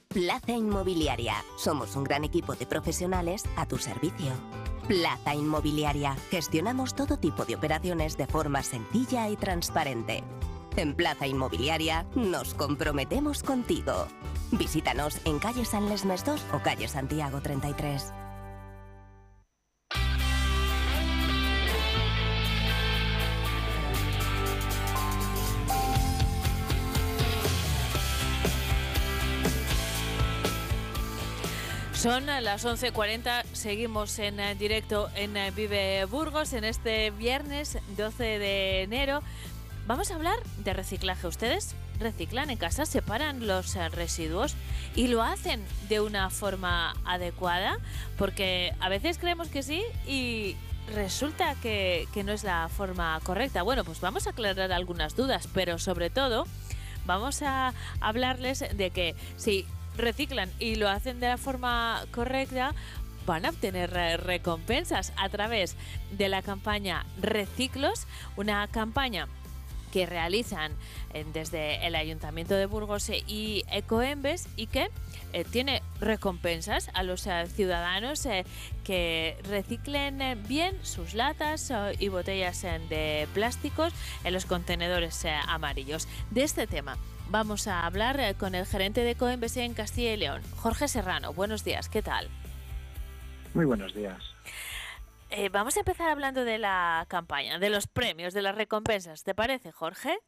Plaza Inmobiliaria. Somos un gran equipo de profesionales a tu servicio. Plaza Inmobiliaria. Gestionamos todo tipo de operaciones de forma sencilla y transparente. En Plaza Inmobiliaria nos comprometemos contigo. Visítanos en calle San Lesmes 2 o calle Santiago 33. Son las 11.40, seguimos en eh, directo en eh, Vive Burgos en este viernes 12 de enero. Vamos a hablar de reciclaje. ¿Ustedes reciclan en casa, separan los eh, residuos y lo hacen de una forma adecuada? Porque a veces creemos que sí y resulta que, que no es la forma correcta. Bueno, pues vamos a aclarar algunas dudas, pero sobre todo vamos a hablarles de que si reciclan y lo hacen de la forma correcta, van a obtener eh, recompensas a través de la campaña Reciclos, una campaña que realizan eh, desde el Ayuntamiento de Burgos y Ecoembes y que eh, tiene recompensas a los ciudadanos que reciclen bien sus latas y botellas de plásticos en los contenedores amarillos. De este tema Vamos a hablar eh, con el gerente de Coembes en Castilla y León, Jorge Serrano. Buenos días, ¿qué tal? Muy buenos días. Eh, vamos a empezar hablando de la campaña, de los premios, de las recompensas. ¿Te parece, Jorge?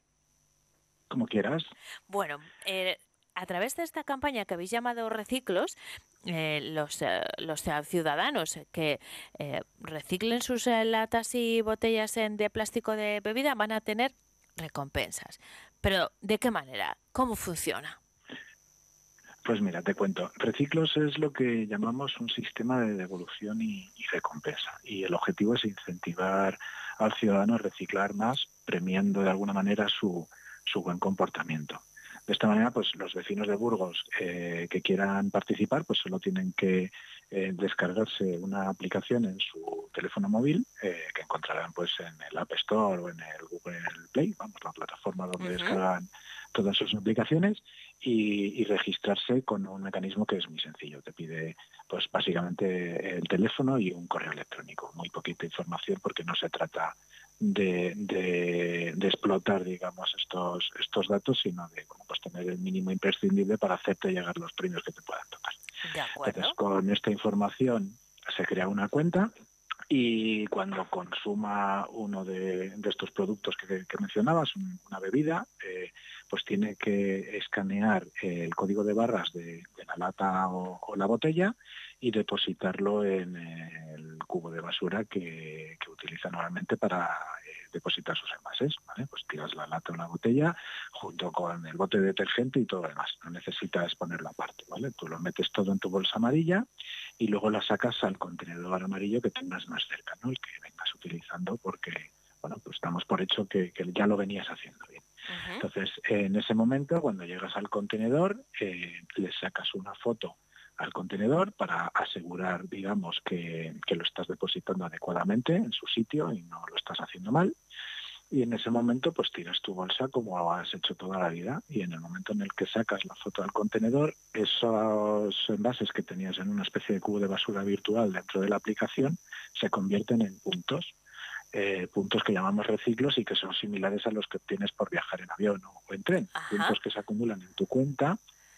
Como quieras. Bueno, eh, a través de esta campaña que habéis llamado Reciclos, los, los, ciudadanos que reciclen sus latas y botellas de plástico de bebida van a tener recompensas. Pero, ¿de qué manera? ¿Cómo funciona? Pues mira, te cuento. Reciclos es lo que llamamos un sistema de devolución y, recompensa. Y el objetivo es incentivar al ciudadano a reciclar más, premiando de alguna manera su, buen comportamiento. De esta manera, pues los vecinos de Burgos eh, que quieran participar, pues solo tienen que eh, descargarse una aplicación en su teléfono móvil eh, que encontrarán pues en el App Store o en el Google Play, vamos, la plataforma donde descargan todas sus aplicaciones y, registrarse con un mecanismo que es muy sencillo. Te pide pues básicamente el teléfono y un correo electrónico. Muy poquita información porque no se trata de, de, explotar, digamos, estos, estos datos, sino de pues, tener el mínimo imprescindible para hacerte llegar los premios que te puedan tocar. Entonces, con esta información se crea una cuenta y cuando consuma uno de, estos productos que, mencionabas, una bebida, eh, pues tiene que escanear el código de barras de, la lata o, la botella y depositarlo en el cubo de basura que, utiliza normalmente para depositar sus envases. Pues tiras la lata o la botella junto con el bote de detergente y todo lo demás. No necesitas ponerlo aparte. ¿vale? Tú lo metes todo en tu bolsa amarilla y luego la sacas al contenedor amarillo que tengas más cerca, ¿no? el que vengas utilizando porque bueno, pues estamos por hecho que, ya lo venías haciendo bien. Entonces, en ese momento, cuando llegas al contenedor, eh, le sacas una foto al contenedor para asegurar, digamos, que, lo estás depositando adecuadamente en su sitio y no lo estás haciendo mal. Y en ese momento, pues tiras tu bolsa como has hecho toda la vida. Y en el momento en el que sacas la foto del contenedor, esos envases que tenías en una especie de cubo de basura virtual dentro de la aplicación se convierten en puntos. Eh, puntos que llamamos reciclos y que son similares a los que obtienes por viajar en avión o en tren. Puntos que se acumulan en tu cuenta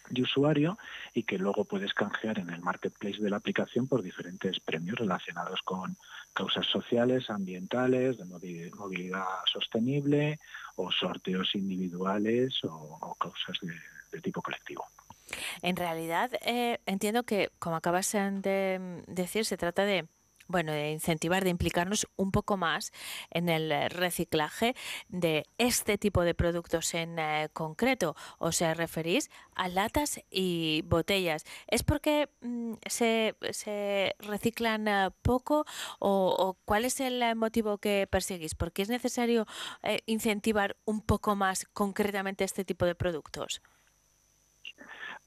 de usuario y que luego puedes canjear en el marketplace de la aplicación por diferentes premios relacionados con causas sociales, ambientales, de movilidad sostenible o sorteos individuales o, causas de, tipo colectivo. En realidad, eh, entiendo que, como acabas de decir, se trata de bueno, de incentivar, de implicarnos un poco más en el eh, reciclaje de este tipo de productos en eh, concreto. ¿O se referís a latas y botellas? ¿Es porque mm, se, se, reciclan eh, poco o, cuál es el motivo que perseguís? ¿Por qué es necesario incentivar un poco más concretamente este tipo de productos?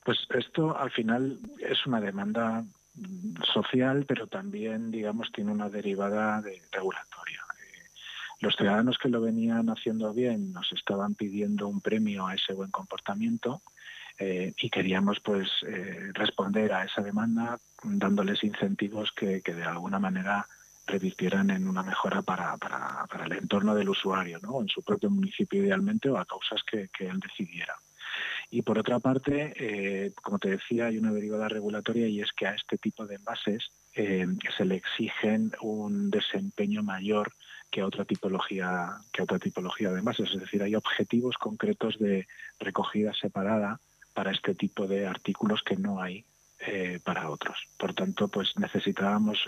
Pues esto al final es una demanda social, pero también, digamos, tiene una derivada de regulatoria. Eh, los ciudadanos que lo venían haciendo bien nos estaban pidiendo un premio a ese buen comportamiento eh, y queríamos pues eh, responder a esa demanda dándoles incentivos que, de alguna manera revirtieran en una mejora para, para, el entorno del usuario, ¿no? en su propio municipio idealmente o a causas que, que él decidiera. Y por otra parte, eh, como te decía, hay una derivada regulatoria y es que a este tipo de envases eh, se le exigen un desempeño mayor que a otra tipología que otra tipología de envases. Es decir, hay objetivos concretos de recogida separada para este tipo de artículos que no hay eh, para otros. Por tanto, pues necesitábamos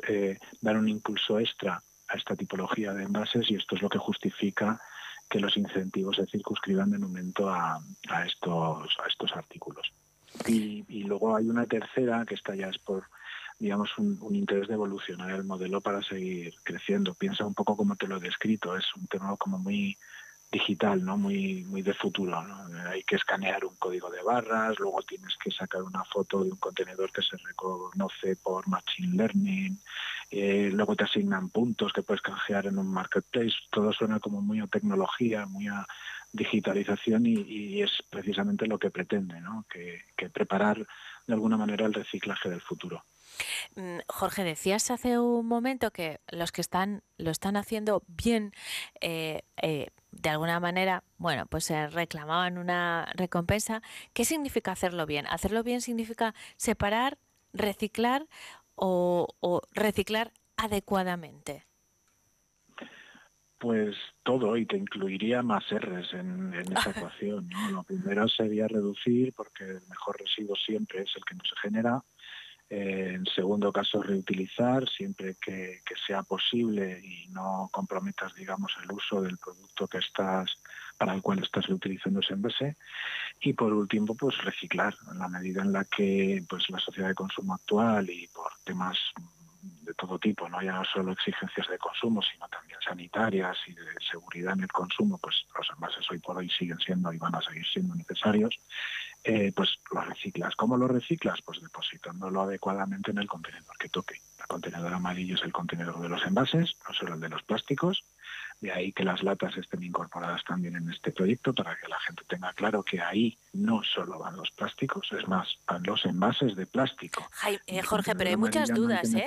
dar un impulso extra a esta tipología de envases y esto es lo que justifica que los incentivos se circunscriban de momento a, estos, a estos artículos. Y, luego hay una tercera, que esta ya es por, digamos, un, un, interés de evolucionar el modelo para seguir creciendo. Piensa un poco como te lo he descrito, es un tema como muy digital, ¿no? Muy, muy de futuro. Hay que escanear un código de barras, luego tienes que sacar una foto de un contenedor que se reconoce por Machine Learning, eh, luego te asignan puntos que puedes canjear en un marketplace. Todo suena como muy a tecnología, muy a digitalización y, es precisamente lo que pretende, ¿no? que, preparar de alguna manera el reciclaje del futuro. Mm, Jorge, decías hace un momento que los que están lo están haciendo bien eh, eh, de alguna manera, bueno, pues se reclamaban una recompensa. ¿Qué significa hacerlo bien? Hacerlo bien significa separar, reciclar o, reciclar adecuadamente. Pues todo, y te incluiría más R's en, esa ecuación. Lo primero sería reducir, porque el mejor residuo siempre es el que no se genera. En segundo caso, reutilizar siempre que, sea posible y no comprometas, digamos, el uso del producto que estás para el cual estás reutilizando ese envase. Y por último, pues reciclar, en la medida en la que pues la sociedad de consumo actual y por temas de todo tipo, no ya no solo exigencias de consumo, sino también sanitarias y de seguridad en el consumo, pues los envases hoy por hoy siguen siendo y van a seguir siendo necesarios, eh, pues lo reciclas. ¿Cómo lo reciclas? Pues depositándolo adecuadamente en el contenedor que toque. El contenedor amarillo es el contenedor de los envases, no solo el de los plásticos. De ahí que las latas estén incorporadas también en este proyecto para que la gente tenga claro que ahí no solo van los plásticos, es más, van los envases de plástico. Eh, Jorge, pero hay muchas dudas, ¿eh?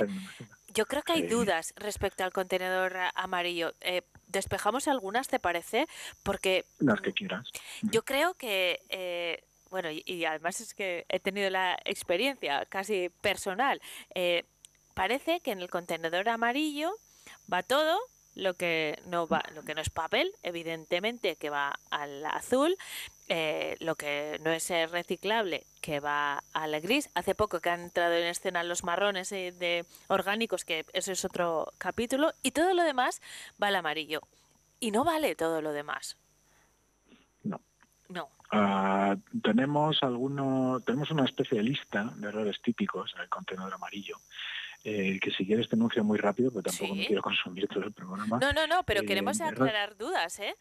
Yo creo que hay dudas respecto al contenedor amarillo. Eh, despejamos algunas, ¿te parece? Porque... Las que quieras. Yo creo que... Eh, bueno, y, además es que he tenido la experiencia casi personal. parece que en el contenedor amarillo va todo, lo que no va, lo que no es papel, evidentemente que va al azul, eh, lo que no es reciclable, que va al gris. Hace poco que han entrado en escena los marrones eh, de orgánicos, que eso es otro capítulo, y todo lo demás va al amarillo. Y no vale todo lo demás. No. No. Ah, tenemos algunos, tenemos una especie de lista de errores típicos en el contenedor amarillo eh, que si quieres te anuncio muy rápido, pero tampoco me quiero consumir todo el programa. No, no, no, pero eh, queremos aclarar dudas, ¿eh?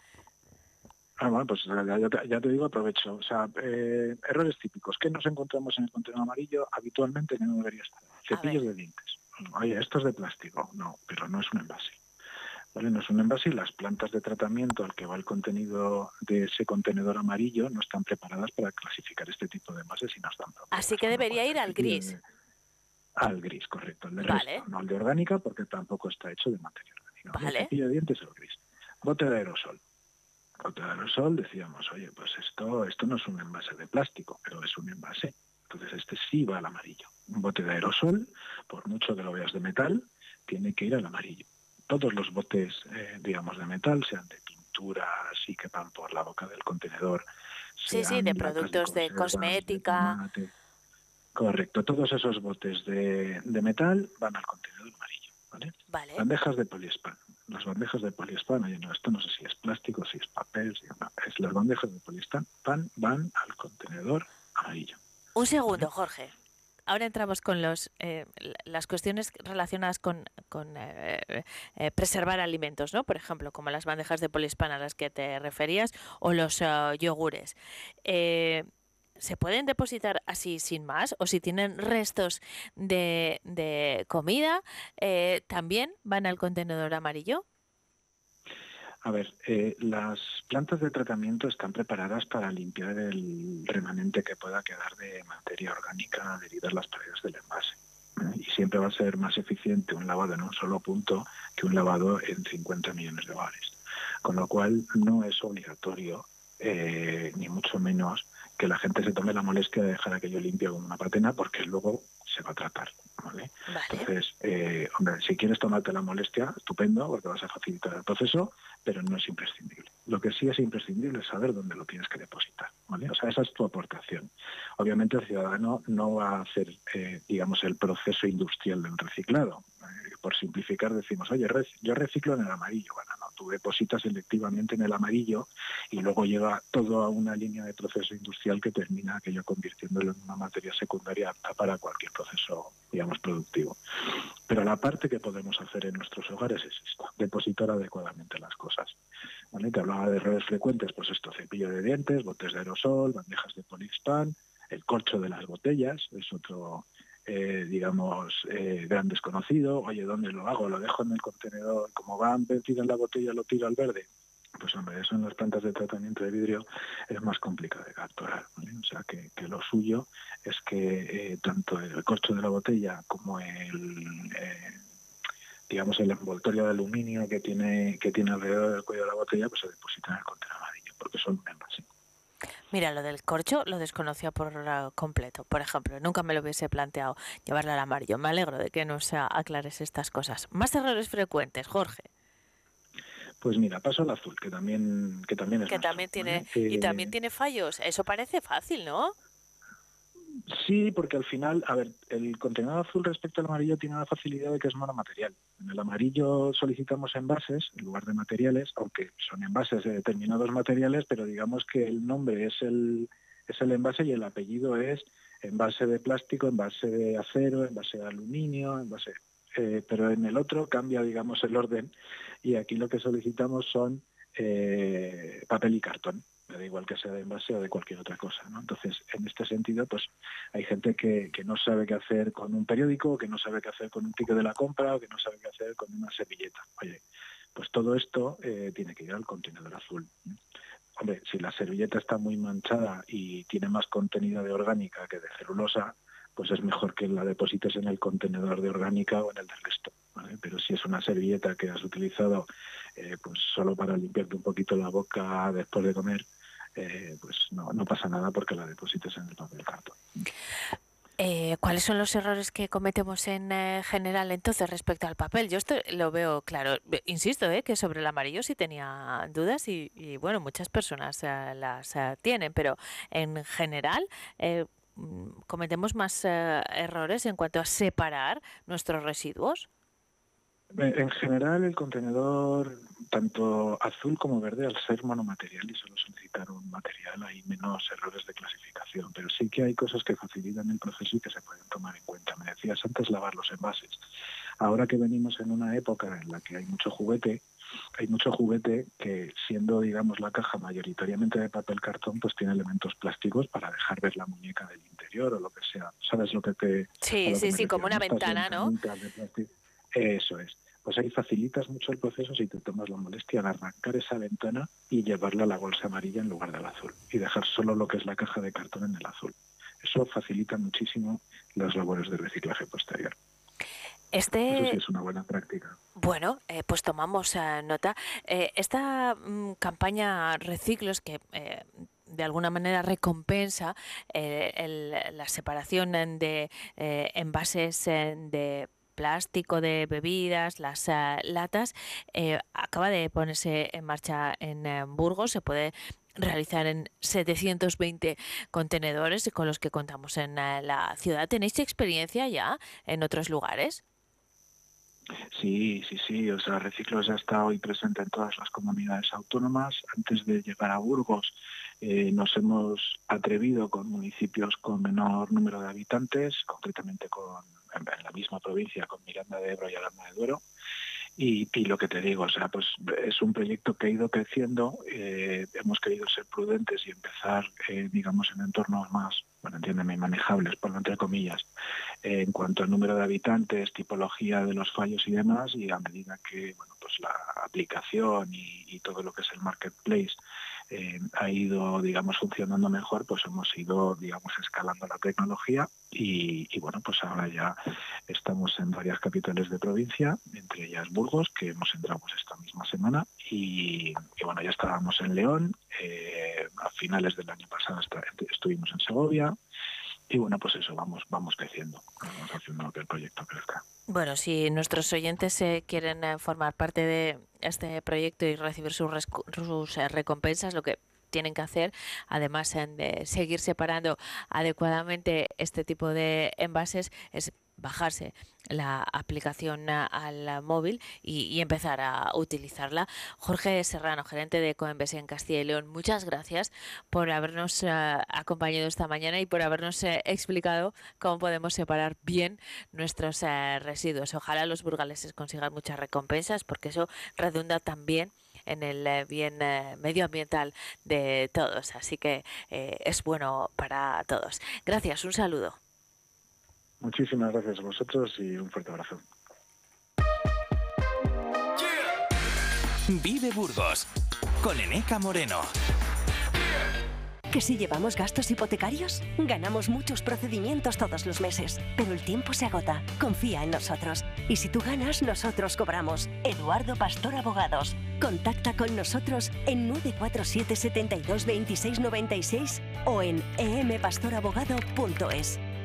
Ah, bueno, pues ya, te, digo, aprovecho. O sea, eh, errores típicos. ¿Qué nos encontramos en el contenedor amarillo habitualmente que no debería estar? Cepillos de dientes. Oye, esto es de plástico. No, pero no es un envase. ¿Vale? No es un envase y las plantas de tratamiento al que va el contenido de ese contenedor amarillo no están preparadas para clasificar este tipo de envases y no están Así que debería ir al gris. Al gris, correcto. El de resto, no al de orgánica, porque tampoco está hecho de materia orgánica. Vale. El cepillo de dientes es el gris. Bote de aerosol. Bote de aerosol decíamos, oye, pues esto, esto no es un envase de plástico, pero es un envase. Entonces este sí va al amarillo. Un bote de aerosol, por mucho que lo veas de metal, tiene que ir al amarillo. Todos los botes, eh, digamos, de metal, sean de pintura, así que van por la boca del contenedor. Sí, sí, de productos de, cosmética. Correcto, todos esos botes de, metal van al contenedor amarillo. ¿vale? Vale. Bandejas de poliespan. Las bandejas de poliespan, oye, no, esto no sé si es plástico, si es papel, si no, es las bandejas de poliespan van, van al contenedor amarillo. Un segundo, Jorge. Ahora entramos con los, eh, las cuestiones relacionadas con, con, eh, eh, preservar alimentos, ¿no? Por ejemplo, como las bandejas de poliespan a las que te referías o los eh, yogures. Eh, ¿Se pueden depositar así sin más? ¿O si tienen restos de, de comida, eh, también van al contenedor amarillo? A ver, eh, las plantas de tratamiento están preparadas para limpiar el remanente que pueda quedar de materia orgánica adherida a las paredes del envase. ¿eh? Y siempre va a ser más eficiente un lavado en un solo punto que un lavado en 50 millones de bares. Con lo cual no es obligatorio, ni mucho menos, que la gente se tome la molestia de dejar aquello limpio con una patena porque luego se va a tratar. ¿vale? Vale. Entonces, eh, hombre, si quieres tomarte la molestia, estupendo, porque vas a facilitar el proceso, pero no es imprescindible. Lo que sí es imprescindible es saber dónde lo tienes que depositar. ¿vale? O sea, esa es tu aportación. Obviamente el ciudadano no va a hacer, eh, digamos, el proceso industrial del reciclado. Eh, por simplificar decimos, oye, yo reciclo en el amarillo. No, tú depositas selectivamente en el amarillo y luego llega todo a una línea de proceso industrial que termina aquello convirtiéndolo en una materia secundaria apta para cualquier proceso, digamos, productivo. Pero la parte que podemos hacer en nuestros hogares es esta, depositar adecuadamente las cosas. ¿vale? Te hablaba de errores frecuentes, pues esto, cepillo de dientes, botes de aerosol, bandejas de poliespan, el corcho de las botellas, es otro, eh, digamos, eh, gran desconocido. Oye, ¿dónde lo hago? ¿Lo dejo en el contenedor? Como va a vertir en la botella, lo tiro al verde. Pues hombre, eso en las plantas de tratamiento de vidrio es más complicado de capturar. O sea que, que lo suyo es que eh, tanto el corcho de la botella como el, digamos, el envoltorio de aluminio que tiene, que tiene alrededor del cuello de la botella, pues se deposita en el contenedor amarillo, porque son un. Mira, lo del corcho lo desconocía por eh, completo. Por ejemplo, nunca me lo hubiese planteado llevarlo al amarillo. Me alegro de que nos aclares estas cosas. Más errores frecuentes, Jorge, Pues mira, paso al azul, que también, que también es que nuestro, también tiene y Eh, también tiene fallos. Eso parece fácil, ¿no? Sí, porque al final, a ver, el contenedor azul respecto al amarillo tiene la facilidad de que es monomaterial. En el amarillo solicitamos envases en lugar de materiales, aunque son envases de determinados materiales, pero digamos que el nombre es el, es el envase y el apellido es envase de plástico, envase de acero, envase de aluminio, envase... eh, pero en el otro cambia, digamos, el orden y aquí lo que solicitamos son eh, papel y cartón me da igual que sea de envase o de cualquier otra cosa. ¿no? Entonces, en este sentido, pues hay gente que, no sabe qué hacer con un periódico, que no sabe qué hacer con un ticket de la compra, o que no sabe qué hacer con una servilleta. Oye, pues todo esto eh, tiene que ir al contenedor azul. Hombre, si la servilleta está muy manchada y tiene más contenido de orgánica que de celulosa, pues es mejor que la deposites en el contenedor de orgánica o en el del resto. Pero si es una servilleta que has utilizado eh, pues solo para limpiarte un poquito la boca después de comer, eh, pues no, no pasa nada porque la deposites en el papel cartón. Eh, ¿Cuáles son los errores que cometemos en eh, general entonces respecto al papel? Yo esto lo veo claro. Insisto, eh, que sobre el amarillo sí tenía dudas y, y, bueno, muchas personas las tienen, pero en general mm, cometemos más errores en cuanto a separar nuestros residuos. Eh, En general, el contenedor, tanto azul como verde, al ser monomaterial y solo solicitar un material, hay menos errores de clasificación. Pero sí que hay cosas que facilitan el proceso y que se pueden tomar en cuenta. Me decías antes lavar los envases. Ahora que venimos en una época en la que hay mucho juguete, hay mucho juguete que, siendo, digamos, la caja mayoritariamente de papel cartón, pues tiene elementos plásticos para dejar ver la muñeca del interior o lo que sea. ¿Sabes lo que te...? Sí, sí, que sí, como una ventana, ¿no? Eso es. Pues ahí facilitas mucho el proceso si te tomas la molestia de arrancar esa ventana y llevarla a la bolsa amarilla en lugar del azul y dejar solo lo que es la caja de cartón en el azul. Eso facilita muchísimo las labores de reciclaje posterior. Eso sí Este, es una buena práctica. bueno, eh, pues tomamos eh, nota. Eh, esta mm, campaña Reciclos que eh, de alguna manera recompensa el- la separación en de envases de plástico de bebidas, las eh, latas, eh, acaba de ponerse en marcha en eh, Burgos. Se puede realizar en 720 contenedores con los que contamos en eh, la ciudad. ¿Tenéis experiencia ya en otros lugares? Sí, sí, sí. O sea, Reciclos ya está hoy presente en todas las comunidades autónomas. Antes de llegar a Burgos, eh, nos hemos atrevido con municipios con menor número de habitantes, concretamente con, en, la misma provincia, con Miranda de Ebro y Aranda de Duero. Y, lo que te digo, o sea, pues es un proyecto que ha ido creciendo. Eh, hemos querido ser prudentes y empezar, eh, digamos, en entornos más, bueno, entiéndeme, manejables, por entre comillas, en cuanto al número de habitantes, tipología de los fallos y demás. Y a medida que, pues la aplicación y todo lo que es el marketplace eh, ha ido, digamos, funcionando mejor, pues hemos ido, digamos, escalando la tecnología y, bueno, pues ahora ya estamos en varias capitales de provincia, entre ellas Burgos, que hemos entrado pues, esta misma semana y, bueno, ya estábamos en León, eh, a finales del año pasado estuvimos en Segovia, y bueno, pues eso, vamos, vamos creciendo, vamos haciendo que el proyecto crezca. Bueno, si nuestros oyentes eh, quieren eh, formar parte de este proyecto y recibir sus, sus eh, recompensas, lo que tienen que hacer, además de seguir separando adecuadamente este tipo de envases, es bajarse la aplicación al móvil y, empezar a utilizarla. Jorge Serrano, gerente de Coembes en Castilla y León, muchas gracias por habernos eh, acompañado esta mañana y por habernos eh, explicado cómo podemos separar bien nuestros eh, residuos. Ojalá los burgaleses consigan muchas recompensas porque eso redunda también en el bien medioambiental de todos. Así que es bueno para todos. Gracias, un saludo. Muchísimas gracias a vosotros y un fuerte abrazo. Vive Burgos con Eneca Moreno. ¿Que si llevamos gastos hipotecarios? Ganamos muchos procedimientos todos los meses, pero el tiempo se agota. Confía en nosotros. Y si tú ganas, nosotros cobramos. Eduardo Pastor Abogados. Contacta con nosotros en 947 72 26 96 o en empastorabogado.es.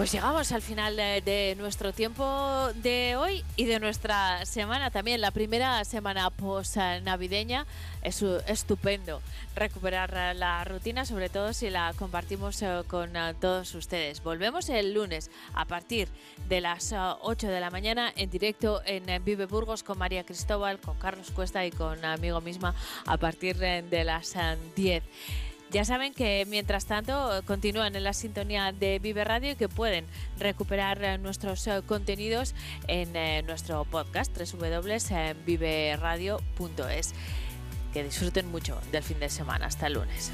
Pues llegamos al final de, nuestro tiempo de hoy y de nuestra semana también. La primera semana post-navideña es estupendo recuperar la rutina, sobre todo si la compartimos eh, con eh, todos ustedes. Volvemos el lunes a partir de las 8 eh, de la mañana en directo en Vive Burgos con María Cristóbal, con Carlos Cuesta y con amigo misma a partir de las 10. Ya saben que mientras tanto continúan en la sintonía de Vive Radio y que pueden recuperar eh, nuestros eh, contenidos en eh, nuestro podcast www.viveradio.es. Que disfruten mucho del fin de semana. Hasta el lunes.